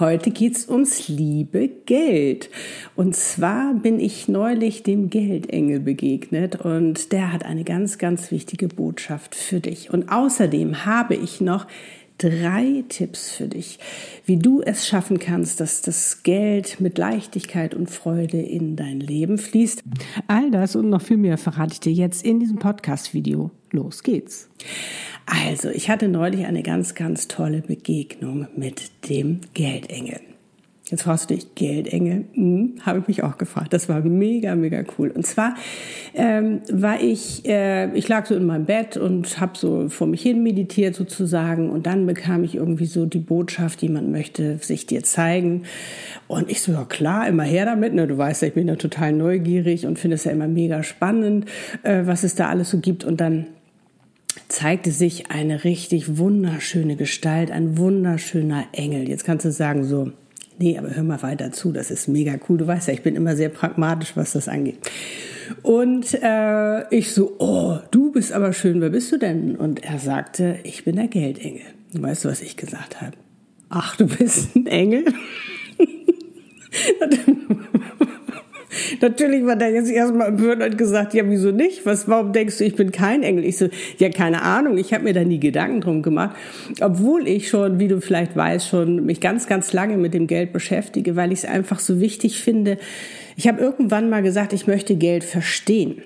Heute geht's ums liebe Geld. Und zwar bin ich neulich dem Geldengel begegnet und der hat eine ganz, ganz wichtige Botschaft für dich. Und außerdem habe ich noch drei Tipps für dich, wie du es schaffen kannst, dass das Geld mit Leichtigkeit und Freude in dein Leben fließt. All das und noch viel mehr verrate ich dir jetzt in diesem Podcast-Video. Los geht's. Also, ich hatte neulich eine ganz, ganz tolle Begegnung mit dem Geldengel. Jetzt fragst du dich, Geldengel? Hm, habe ich mich auch gefragt. Das war mega, mega cool. Und zwar ähm, war ich, äh, ich lag so in meinem Bett und habe so vor mich hin meditiert sozusagen. Und dann bekam ich irgendwie so die Botschaft, jemand möchte sich dir zeigen. Und ich so, ja klar, immer her damit. Ne? Du weißt ja, ich bin ja total neugierig und finde es ja immer mega spannend, äh, was es da alles so gibt. Und dann zeigte sich eine richtig wunderschöne Gestalt, ein wunderschöner Engel. Jetzt kannst du sagen so, nee, aber hör mal weiter zu, das ist mega cool. Du weißt ja, ich bin immer sehr pragmatisch, was das angeht. Und äh, ich so, oh, du bist aber schön, wer bist du denn? Und er sagte, ich bin der Geldengel. Und weißt du, was ich gesagt habe? Ach, du bist ein Engel? Natürlich war der jetzt erstmal empört und gesagt, ja, wieso nicht? Was, warum denkst du, ich bin kein Engel? Ich so, ja, keine Ahnung. Ich habe mir da nie Gedanken drum gemacht. Obwohl ich schon, wie du vielleicht weißt, schon mich ganz, ganz lange mit dem Geld beschäftige, weil ich es einfach so wichtig finde. Ich habe irgendwann mal gesagt, ich möchte Geld verstehen.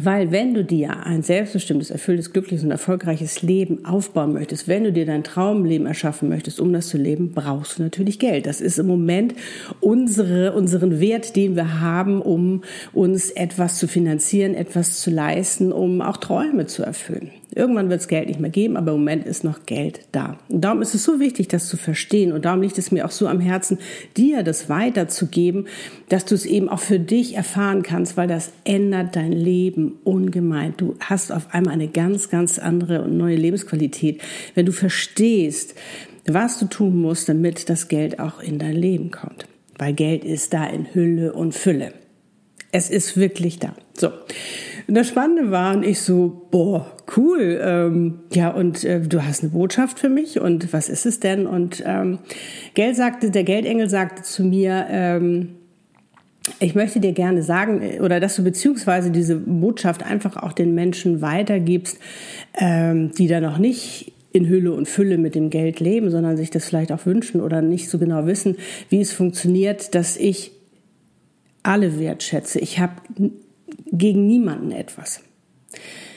Weil wenn du dir ein selbstbestimmtes, erfülltes, glückliches und erfolgreiches Leben aufbauen möchtest, wenn du dir dein Traumleben erschaffen möchtest, um das zu leben, brauchst du natürlich Geld. Das ist im Moment unsere, unseren Wert, den wir haben, um uns etwas zu finanzieren, etwas zu leisten, um auch Träume zu erfüllen. Irgendwann wird es Geld nicht mehr geben, aber im Moment ist noch Geld da. Und darum ist es so wichtig, das zu verstehen. Und darum liegt es mir auch so am Herzen, dir das weiterzugeben, dass du es eben auch für dich erfahren kannst, weil das ändert dein Leben ungemein. Du hast auf einmal eine ganz, ganz andere und neue Lebensqualität, wenn du verstehst, was du tun musst, damit das Geld auch in dein Leben kommt. Weil Geld ist da in Hülle und Fülle. Es ist wirklich da. So. Und das Spannende war, und ich so, boah, cool, ähm, ja, und äh, du hast eine Botschaft für mich und was ist es denn? Und ähm, Geld sagte, der Geldengel sagte zu mir, ähm, ich möchte dir gerne sagen, oder dass du beziehungsweise diese Botschaft einfach auch den Menschen weitergibst, ähm, die da noch nicht in Hülle und Fülle mit dem Geld leben, sondern sich das vielleicht auch wünschen oder nicht so genau wissen, wie es funktioniert, dass ich alle wertschätze. Ich habe gegen niemanden etwas.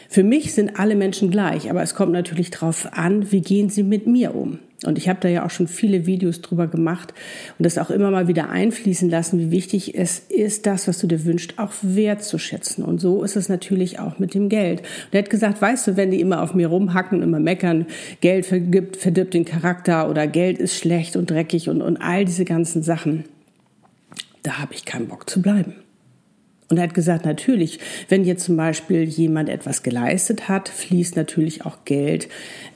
Für mich sind alle Menschen gleich, aber es kommt natürlich darauf an, wie gehen sie mit mir um. Und ich habe da ja auch schon viele Videos drüber gemacht und das auch immer mal wieder einfließen lassen, wie wichtig es ist, das, was du dir wünschst, auch wertzuschätzen. Und so ist es natürlich auch mit dem Geld. Und er hat gesagt, weißt du, wenn die immer auf mir rumhacken immer meckern, Geld vergibt, verdirbt den Charakter oder Geld ist schlecht und dreckig und, und all diese ganzen Sachen, da habe ich keinen Bock zu bleiben. Und er hat gesagt, natürlich, wenn jetzt zum Beispiel jemand etwas geleistet hat, fließt natürlich auch Geld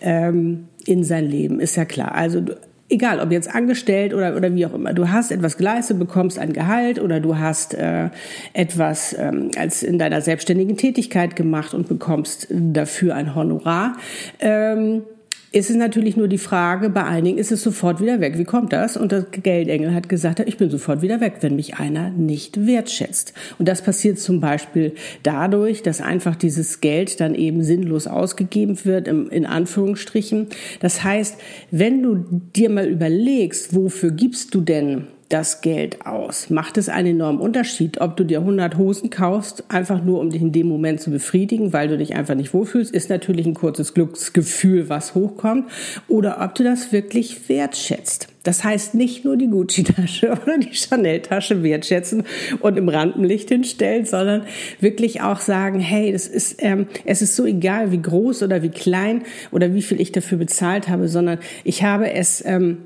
ähm, in sein Leben, ist ja klar. Also egal, ob jetzt angestellt oder, oder wie auch immer, du hast etwas geleistet, bekommst ein Gehalt oder du hast äh, etwas ähm, als in deiner selbstständigen Tätigkeit gemacht und bekommst dafür ein Honorar. Ähm, ist es natürlich nur die Frage, bei einigen ist es sofort wieder weg. Wie kommt das? Und der Geldengel hat gesagt, ich bin sofort wieder weg, wenn mich einer nicht wertschätzt. Und das passiert zum Beispiel dadurch, dass einfach dieses Geld dann eben sinnlos ausgegeben wird, in Anführungsstrichen. Das heißt, wenn du dir mal überlegst, wofür gibst du denn das Geld aus? Macht es einen enormen Unterschied, ob du dir 100 Hosen kaufst, einfach nur um dich in dem Moment zu befriedigen, weil du dich einfach nicht wohlfühlst, ist natürlich ein kurzes Glücksgefühl, was hochkommt, oder ob du das wirklich wertschätzt. Das heißt nicht nur die Gucci-Tasche oder die Chanel-Tasche wertschätzen und im Rampenlicht hinstellen, sondern wirklich auch sagen, hey, das ist, ähm, es ist so egal, wie groß oder wie klein oder wie viel ich dafür bezahlt habe, sondern ich habe es ähm,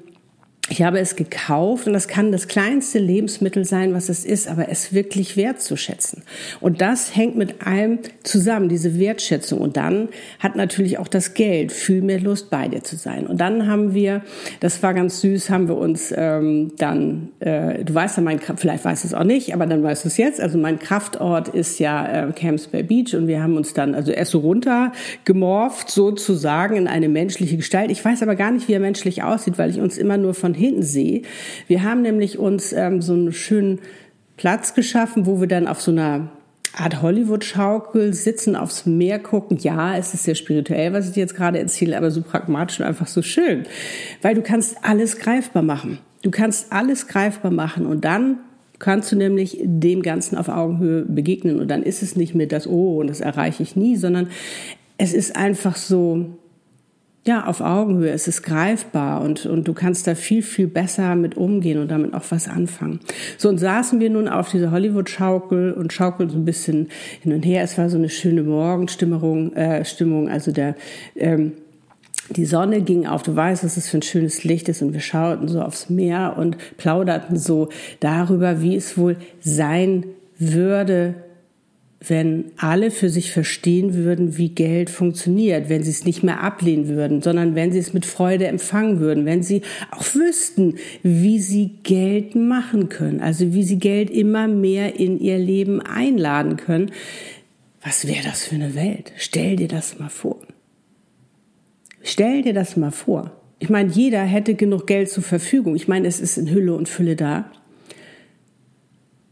ich habe es gekauft und das kann das kleinste Lebensmittel sein, was es ist, aber es wirklich wertzuschätzen. Und das hängt mit allem zusammen, diese Wertschätzung. Und dann hat natürlich auch das Geld viel mehr Lust, bei dir zu sein. Und dann haben wir, das war ganz süß, haben wir uns ähm, dann, äh, du weißt ja, mein vielleicht weißt du es auch nicht, aber dann weißt du es jetzt. Also mein Kraftort ist ja äh, Camps Bay Beach und wir haben uns dann also erst so runter sozusagen in eine menschliche Gestalt. Ich weiß aber gar nicht, wie er menschlich aussieht, weil ich uns immer nur von hinten sehe. Wir haben nämlich uns ähm, so einen schönen Platz geschaffen, wo wir dann auf so einer Art Hollywood-Schaukel sitzen, aufs Meer gucken. Ja, es ist sehr spirituell, was ich jetzt gerade erzähle, aber so pragmatisch und einfach so schön. Weil du kannst alles greifbar machen. Du kannst alles greifbar machen und dann kannst du nämlich dem Ganzen auf Augenhöhe begegnen und dann ist es nicht mehr das, oh, und das erreiche ich nie, sondern es ist einfach so, ja, auf Augenhöhe, es ist greifbar und, und du kannst da viel, viel besser mit umgehen und damit auch was anfangen. So, und saßen wir nun auf dieser Hollywood-Schaukel und schaukeln so ein bisschen hin und her. Es war so eine schöne Morgenstimmung, äh, Stimmung, also der, ähm, die Sonne ging auf, du weißt, was es für ein schönes Licht ist und wir schauten so aufs Meer und plauderten so darüber, wie es wohl sein würde, wenn alle für sich verstehen würden, wie Geld funktioniert, wenn sie es nicht mehr ablehnen würden, sondern wenn sie es mit Freude empfangen würden, wenn sie auch wüssten, wie sie Geld machen können, also wie sie Geld immer mehr in ihr Leben einladen können. Was wäre das für eine Welt? Stell dir das mal vor. Stell dir das mal vor. Ich meine, jeder hätte genug Geld zur Verfügung. Ich meine, es ist in Hülle und Fülle da.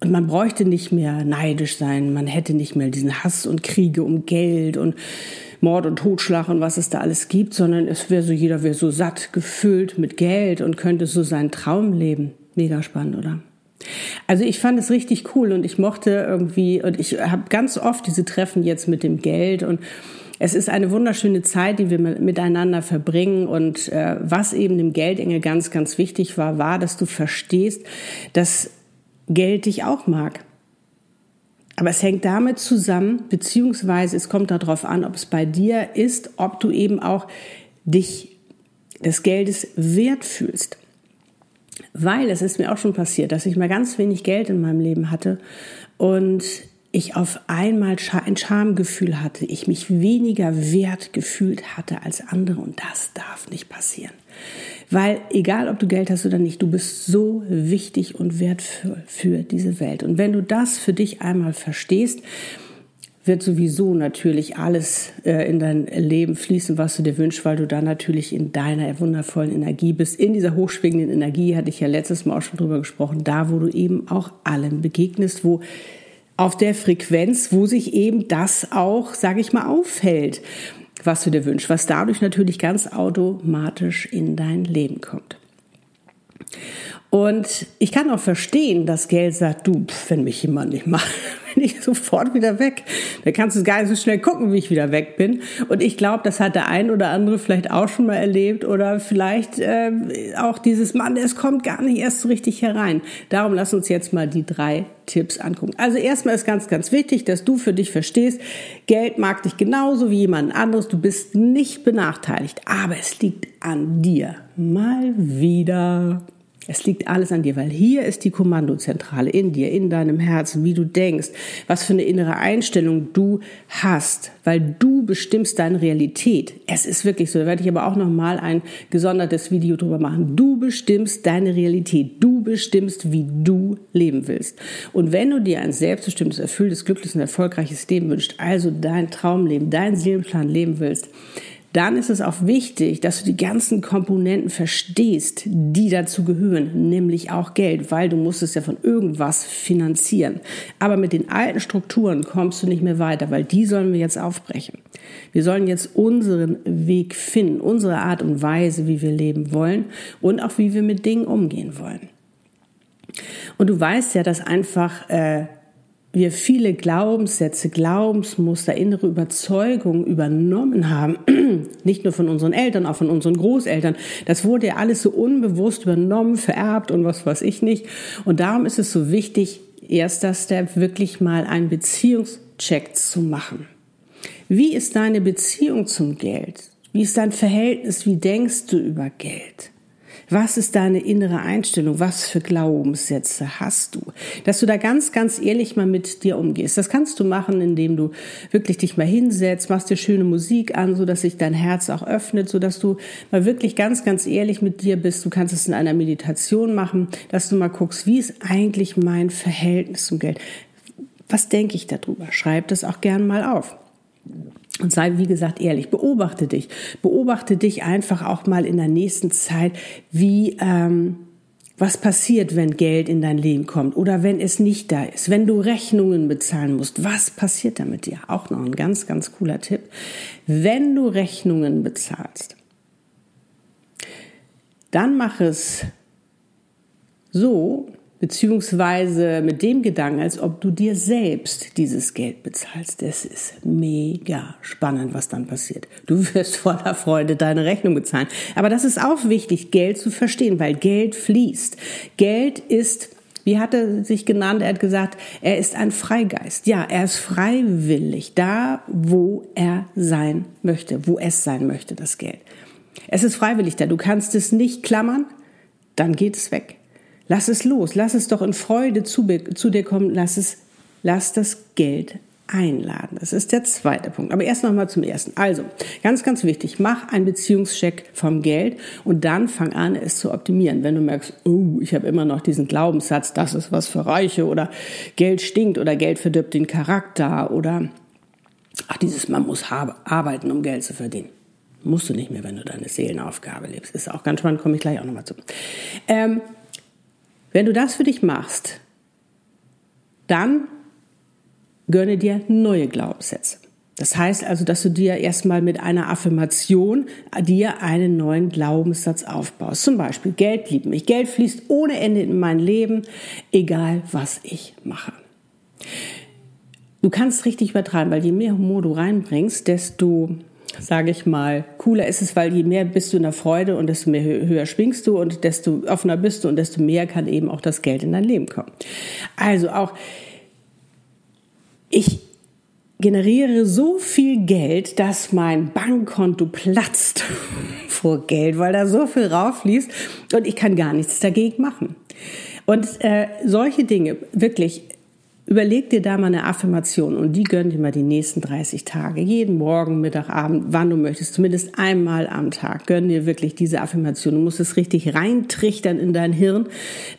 Und man bräuchte nicht mehr neidisch sein, man hätte nicht mehr diesen Hass und Kriege um Geld und Mord und Totschlag und was es da alles gibt, sondern es wäre so, jeder wäre so satt, gefüllt mit Geld und könnte so seinen Traum leben. Mega spannend, oder? Also ich fand es richtig cool und ich mochte irgendwie, und ich habe ganz oft diese Treffen jetzt mit dem Geld und es ist eine wunderschöne Zeit, die wir miteinander verbringen. Und äh, was eben dem Geldengel ganz, ganz wichtig war, war, dass du verstehst, dass Geld dich auch mag. Aber es hängt damit zusammen, beziehungsweise es kommt darauf an, ob es bei dir ist, ob du eben auch dich des Geldes wert fühlst. Weil es ist mir auch schon passiert, dass ich mal ganz wenig Geld in meinem Leben hatte und ich auf einmal ein Schamgefühl hatte, ich mich weniger wert gefühlt hatte als andere und das darf nicht passieren. Weil egal, ob du Geld hast oder nicht, du bist so wichtig und wertvoll für diese Welt. Und wenn du das für dich einmal verstehst, wird sowieso natürlich alles äh, in dein Leben fließen, was du dir wünschst, weil du da natürlich in deiner wundervollen Energie bist. In dieser hochschwingenden Energie hatte ich ja letztes Mal auch schon drüber gesprochen, da wo du eben auch allem begegnest, wo auf der Frequenz, wo sich eben das auch, sage ich mal, aufhält was du dir wünschst, was dadurch natürlich ganz automatisch in dein Leben kommt. Und ich kann auch verstehen, dass Geld sagt, du, wenn mich jemand nicht macht, bin ich sofort wieder weg. Da kannst du gar nicht so schnell gucken, wie ich wieder weg bin. Und ich glaube, das hat der ein oder andere vielleicht auch schon mal erlebt oder vielleicht äh, auch dieses Mann, es kommt gar nicht erst so richtig herein. Darum lass uns jetzt mal die drei Tipps angucken. Also erstmal ist ganz, ganz wichtig, dass du für dich verstehst, Geld mag dich genauso wie jemand anderes. Du bist nicht benachteiligt, aber es liegt an dir. Mal wieder. Es liegt alles an dir, weil hier ist die Kommandozentrale in dir, in deinem Herzen, wie du denkst, was für eine innere Einstellung du hast, weil du bestimmst deine Realität. Es ist wirklich so, da werde ich aber auch nochmal ein gesondertes Video drüber machen. Du bestimmst deine Realität. Du bestimmst, wie du leben willst. Und wenn du dir ein selbstbestimmtes, erfülltes, glückliches und erfolgreiches Leben wünschst, also dein Traumleben, dein Seelenplan leben willst, dann ist es auch wichtig, dass du die ganzen Komponenten verstehst, die dazu gehören, nämlich auch Geld, weil du musst es ja von irgendwas finanzieren. Aber mit den alten Strukturen kommst du nicht mehr weiter, weil die sollen wir jetzt aufbrechen. Wir sollen jetzt unseren Weg finden, unsere Art und Weise, wie wir leben wollen und auch wie wir mit Dingen umgehen wollen. Und du weißt ja, dass einfach äh, wir viele Glaubenssätze, Glaubensmuster, innere Überzeugungen übernommen haben, nicht nur von unseren Eltern, auch von unseren Großeltern. Das wurde ja alles so unbewusst übernommen, vererbt und was weiß ich nicht. Und darum ist es so wichtig, erster Step, wirklich mal einen Beziehungscheck zu machen. Wie ist deine Beziehung zum Geld? Wie ist dein Verhältnis? Wie denkst du über Geld? Was ist deine innere Einstellung? Was für Glaubenssätze hast du? Dass du da ganz, ganz ehrlich mal mit dir umgehst. Das kannst du machen, indem du wirklich dich mal hinsetzt, machst dir schöne Musik an, so dass sich dein Herz auch öffnet, so dass du mal wirklich ganz, ganz ehrlich mit dir bist. Du kannst es in einer Meditation machen, dass du mal guckst, wie ist eigentlich mein Verhältnis zum Geld? Was denke ich darüber? Schreib das auch gern mal auf. Und sei, wie gesagt, ehrlich. Beobachte dich. Beobachte dich einfach auch mal in der nächsten Zeit, wie, ähm, was passiert, wenn Geld in dein Leben kommt oder wenn es nicht da ist, wenn du Rechnungen bezahlen musst. Was passiert da mit dir? Auch noch ein ganz, ganz cooler Tipp. Wenn du Rechnungen bezahlst, dann mach es so, beziehungsweise mit dem Gedanken, als ob du dir selbst dieses Geld bezahlst. Das ist mega spannend, was dann passiert. Du wirst voller Freude deine Rechnung bezahlen. Aber das ist auch wichtig, Geld zu verstehen, weil Geld fließt. Geld ist wie hat er sich genannt? Er hat gesagt, er ist ein Freigeist. Ja, er ist freiwillig da, wo er sein möchte, wo es sein möchte, das Geld. Es ist freiwillig da. Du kannst es nicht klammern, dann geht es weg. Lass es los, lass es doch in Freude zu, zu dir kommen, lass es, lass das Geld einladen. Das ist der zweite Punkt. Aber erst nochmal zum ersten. Also, ganz, ganz wichtig, mach einen Beziehungscheck vom Geld und dann fang an, es zu optimieren. Wenn du merkst, oh, ich habe immer noch diesen Glaubenssatz, das ist was für Reiche oder Geld stinkt oder Geld verdirbt den Charakter oder ach, dieses, man muss arbeiten, um Geld zu verdienen. Musst du nicht mehr, wenn du deine Seelenaufgabe lebst. Ist auch ganz spannend, komme ich gleich auch nochmal zu. Ähm, wenn du das für dich machst, dann gönne dir neue Glaubenssätze. Das heißt also, dass du dir erstmal mit einer Affirmation dir einen neuen Glaubenssatz aufbaust. Zum Beispiel, Geld liebt mich. Geld fließt ohne Ende in mein Leben, egal was ich mache. Du kannst richtig übertreiben, weil je mehr Humor du reinbringst, desto sage ich mal, cooler ist es, weil je mehr bist du in der Freude und desto mehr höher schwingst du und desto offener bist du und desto mehr kann eben auch das Geld in dein Leben kommen. Also auch, ich generiere so viel Geld, dass mein Bankkonto platzt vor Geld, weil da so viel rauffließt und ich kann gar nichts dagegen machen. Und äh, solche Dinge, wirklich, Überleg dir da mal eine Affirmation und die gönn dir mal die nächsten 30 Tage. Jeden Morgen, Mittag, Abend, wann du möchtest. Zumindest einmal am Tag. Gönn dir wirklich diese Affirmation. Du musst es richtig reintrichtern in dein Hirn,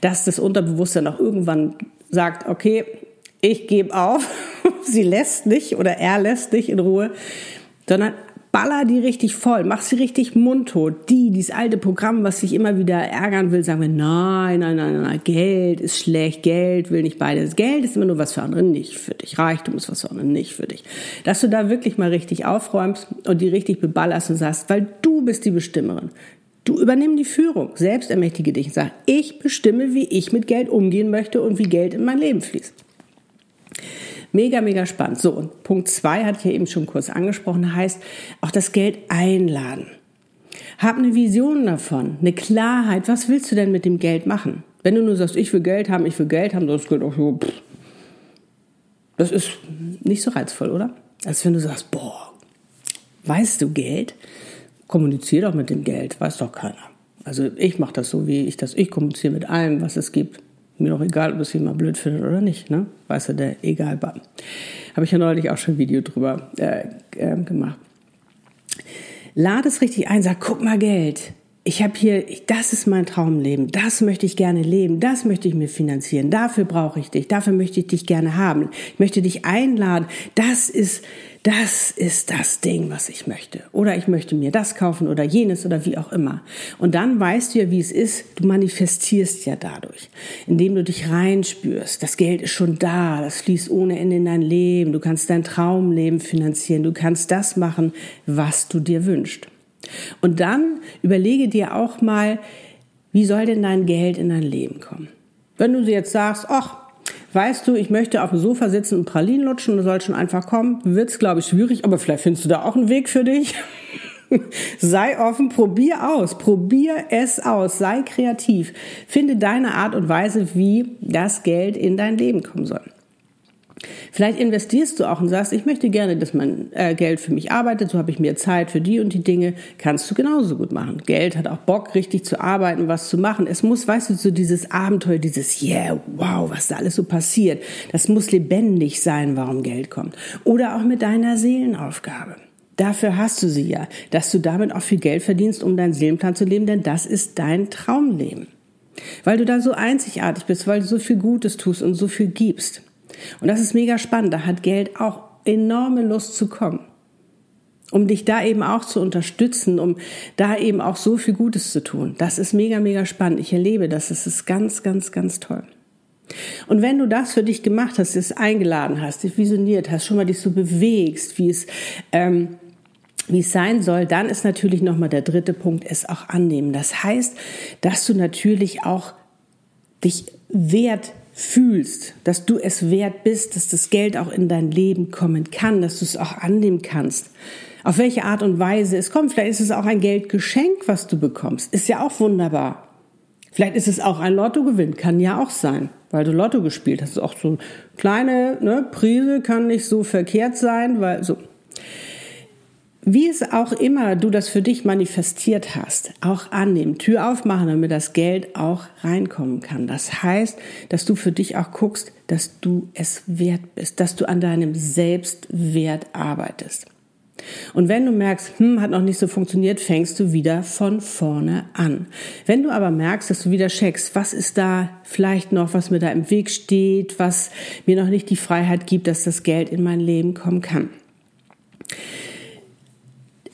dass das Unterbewusstsein auch irgendwann sagt, okay, ich gebe auf. Sie lässt nicht oder er lässt nicht in Ruhe, sondern baller die richtig voll, mach sie richtig mundtot. Die, dieses alte Programm, was sich immer wieder ärgern will, sagen wir, nein, nein, nein, nein, Geld ist schlecht, Geld will nicht beides. Geld ist immer nur was für andere, nicht für dich. Reichtum ist was für andere, nicht für dich. Dass du da wirklich mal richtig aufräumst und die richtig beballerst und sagst, weil du bist die Bestimmerin. Du übernimm die Führung, selbst ermächtige dich und sag, ich bestimme, wie ich mit Geld umgehen möchte und wie Geld in mein Leben fließt. Mega, mega spannend. So, und Punkt zwei hatte ich ja eben schon kurz angesprochen, heißt auch das Geld einladen. Hab eine Vision davon, eine Klarheit. Was willst du denn mit dem Geld machen? Wenn du nur sagst, ich will Geld haben, ich will Geld haben, das geht auch so, pff. das ist nicht so reizvoll, oder? Als wenn du sagst, boah, weißt du Geld? Kommunizier doch mit dem Geld, weiß doch keiner. Also ich mache das so, wie ich das, ich kommuniziere mit allem, was es gibt. Mir doch egal, ob es jemand blöd findet oder nicht, ne? Weißt du, der Egalbahn. Habe ich ja neulich auch schon ein Video drüber äh, äh, gemacht. Lade es richtig ein, sag, guck mal Geld. Ich habe hier, das ist mein Traumleben, das möchte ich gerne leben, das möchte ich mir finanzieren, dafür brauche ich dich, dafür möchte ich dich gerne haben, ich möchte dich einladen, das ist das ist das Ding, was ich möchte. Oder ich möchte mir das kaufen oder jenes oder wie auch immer. Und dann weißt du ja, wie es ist. Du manifestierst ja dadurch, indem du dich reinspürst. Das Geld ist schon da, das fließt ohne Ende in dein Leben. Du kannst dein Traumleben finanzieren. Du kannst das machen, was du dir wünschst. Und dann überlege dir auch mal, wie soll denn dein Geld in dein Leben kommen? Wenn du jetzt sagst, ach, weißt du, ich möchte auf dem Sofa sitzen und Pralinen lutschen, du sollst schon einfach kommen, wird's glaube ich schwierig, aber vielleicht findest du da auch einen Weg für dich. sei offen, probier aus, probier es aus, sei kreativ, finde deine Art und Weise, wie das Geld in dein Leben kommen soll. Vielleicht investierst du auch und sagst, ich möchte gerne, dass mein äh, Geld für mich arbeitet, so habe ich mehr Zeit für die und die Dinge. Kannst du genauso gut machen. Geld hat auch Bock, richtig zu arbeiten, was zu machen. Es muss, weißt du, so dieses Abenteuer, dieses Yeah, wow, was da alles so passiert. Das muss lebendig sein, warum Geld kommt. Oder auch mit deiner Seelenaufgabe. Dafür hast du sie ja, dass du damit auch viel Geld verdienst, um deinen Seelenplan zu leben, denn das ist dein Traumleben. Weil du da so einzigartig bist, weil du so viel Gutes tust und so viel gibst. Und das ist mega spannend. Da hat Geld auch enorme Lust zu kommen. Um dich da eben auch zu unterstützen, um da eben auch so viel Gutes zu tun. Das ist mega, mega spannend. Ich erlebe das. Das ist ganz, ganz, ganz toll. Und wenn du das für dich gemacht hast, es eingeladen hast, dich visioniert hast, schon mal dich so bewegst, wie es, ähm, wie es sein soll, dann ist natürlich nochmal der dritte Punkt, es auch annehmen. Das heißt, dass du natürlich auch dich wert fühlst, dass du es wert bist, dass das Geld auch in dein Leben kommen kann, dass du es auch annehmen kannst. Auf welche Art und Weise es kommt. Vielleicht ist es auch ein Geldgeschenk, was du bekommst. Ist ja auch wunderbar. Vielleicht ist es auch ein Lottogewinn, kann ja auch sein, weil du Lotto gespielt hast. Auch so eine kleine ne, Prise kann nicht so verkehrt sein, weil so. Wie es auch immer du das für dich manifestiert hast, auch annehmen, Tür aufmachen, damit das Geld auch reinkommen kann. Das heißt, dass du für dich auch guckst, dass du es wert bist, dass du an deinem Selbstwert arbeitest. Und wenn du merkst, hm, hat noch nicht so funktioniert, fängst du wieder von vorne an. Wenn du aber merkst, dass du wieder checkst, was ist da vielleicht noch, was mir da im Weg steht, was mir noch nicht die Freiheit gibt, dass das Geld in mein Leben kommen kann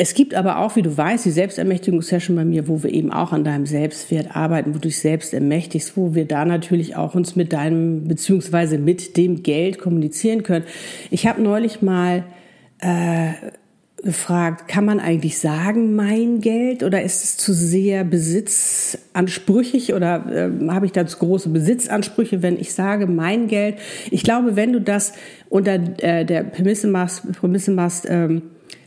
es gibt aber auch, wie du weißt, die Selbstermächtigungssession bei mir, wo wir eben auch an deinem Selbstwert arbeiten, wo du dich selbst ermächtigst, wo wir da natürlich auch uns mit deinem beziehungsweise mit dem Geld kommunizieren können. Ich habe neulich mal äh, gefragt, kann man eigentlich sagen, mein Geld oder ist es zu sehr besitzansprüchig oder äh, habe ich da zu große Besitzansprüche, wenn ich sage, mein Geld? Ich glaube, wenn du das unter äh, der Prämisse machst, Prämisse machst ähm,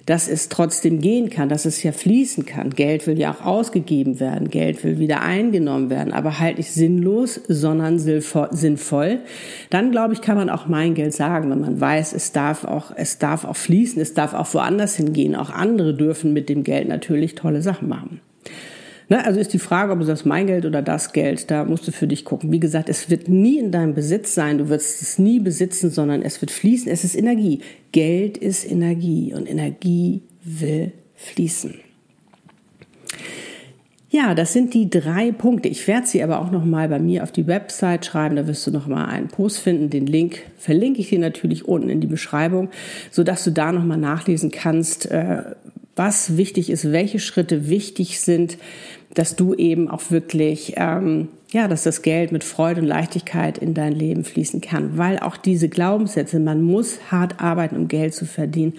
dass es trotzdem gehen kann, dass es ja fließen kann. Geld will ja auch ausgegeben werden, Geld will wieder eingenommen werden, aber halt nicht sinnlos, sondern sinnvoll. Dann glaube ich, kann man auch mein Geld sagen, wenn man weiß, es darf auch, es darf auch fließen, es darf auch woanders hingehen. Auch andere dürfen mit dem Geld natürlich tolle Sachen machen. Ne, also ist die Frage, ob es das mein Geld oder das Geld, da musst du für dich gucken. Wie gesagt, es wird nie in deinem Besitz sein, du wirst es nie besitzen, sondern es wird fließen. Es ist Energie. Geld ist Energie und Energie will fließen. Ja, das sind die drei Punkte. Ich werde sie aber auch noch mal bei mir auf die Website schreiben. Da wirst du noch mal einen Post finden. Den Link verlinke ich dir natürlich unten in die Beschreibung, so dass du da noch mal nachlesen kannst, äh, was wichtig ist, welche Schritte wichtig sind, dass du eben auch wirklich, ähm, ja, dass das Geld mit Freude und Leichtigkeit in dein Leben fließen kann. Weil auch diese Glaubenssätze, man muss hart arbeiten, um Geld zu verdienen,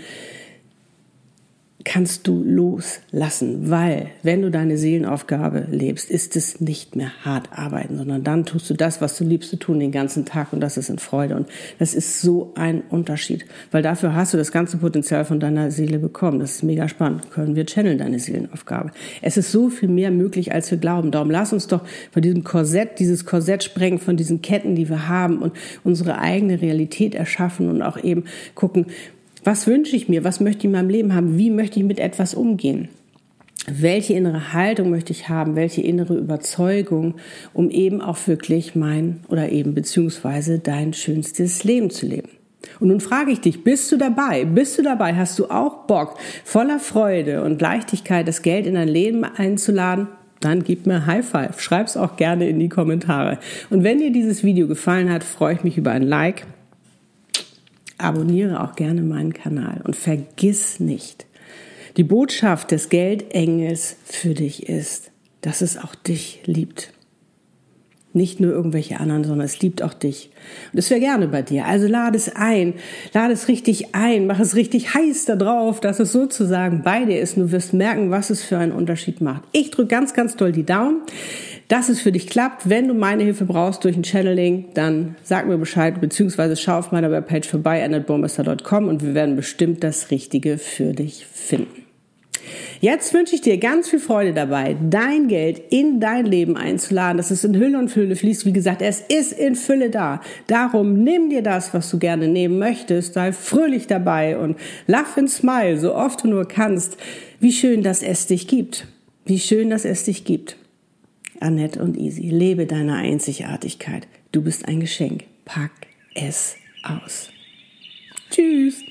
kannst du loslassen, weil wenn du deine Seelenaufgabe lebst, ist es nicht mehr hart arbeiten, sondern dann tust du das, was du liebst zu tun den ganzen Tag und das ist in Freude und das ist so ein Unterschied, weil dafür hast du das ganze Potenzial von deiner Seele bekommen. Das ist mega spannend. Können wir channeln deine Seelenaufgabe. Es ist so viel mehr möglich, als wir glauben. Darum lass uns doch von diesem Korsett, dieses Korsett sprengen, von diesen Ketten, die wir haben und unsere eigene Realität erschaffen und auch eben gucken, was wünsche ich mir? Was möchte ich in meinem Leben haben? Wie möchte ich mit etwas umgehen? Welche innere Haltung möchte ich haben? Welche innere Überzeugung, um eben auch wirklich mein oder eben beziehungsweise dein schönstes Leben zu leben? Und nun frage ich dich, bist du dabei? Bist du dabei? Hast du auch Bock, voller Freude und Leichtigkeit das Geld in dein Leben einzuladen? Dann gib mir High Five. Schreib's auch gerne in die Kommentare. Und wenn dir dieses Video gefallen hat, freue ich mich über ein Like abonniere auch gerne meinen Kanal und vergiss nicht, die Botschaft des Geldengels für dich ist, dass es auch dich liebt. Nicht nur irgendwelche anderen, sondern es liebt auch dich. Und es wäre gerne bei dir. Also lade es ein, lade es richtig ein, mach es richtig heiß da drauf, dass es sozusagen bei dir ist. Und du wirst merken, was es für einen Unterschied macht. Ich drücke ganz, ganz doll die Daumen dass es für dich klappt. Wenn du meine Hilfe brauchst durch ein Channeling, dann sag mir Bescheid, beziehungsweise schau auf meiner Webpage vorbei, annetbomester.com und wir werden bestimmt das Richtige für dich finden. Jetzt wünsche ich dir ganz viel Freude dabei, dein Geld in dein Leben einzuladen, dass es in Hülle und Fülle fließt. Wie gesagt, es ist in Fülle da. Darum nimm dir das, was du gerne nehmen möchtest, sei fröhlich dabei und laugh and smile, so oft du nur kannst. Wie schön, dass es dich gibt. Wie schön, dass es dich gibt. Annette und Easy, lebe deine Einzigartigkeit. Du bist ein Geschenk. Pack es aus. Tschüss.